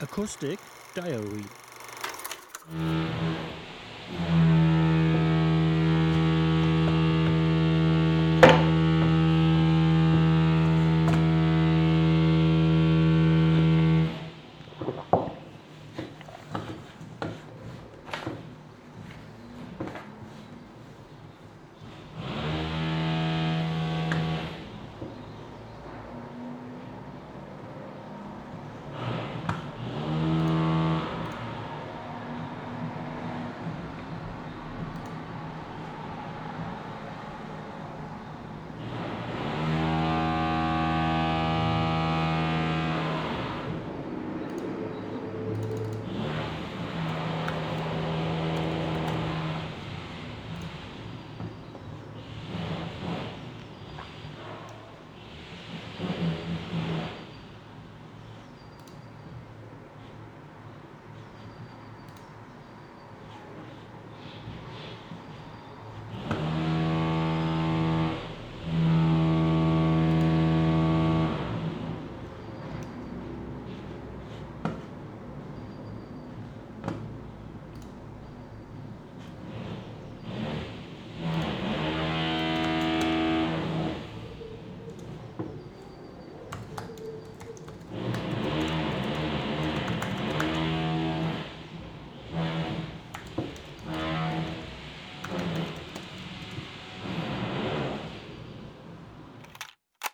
Acoustic Diary.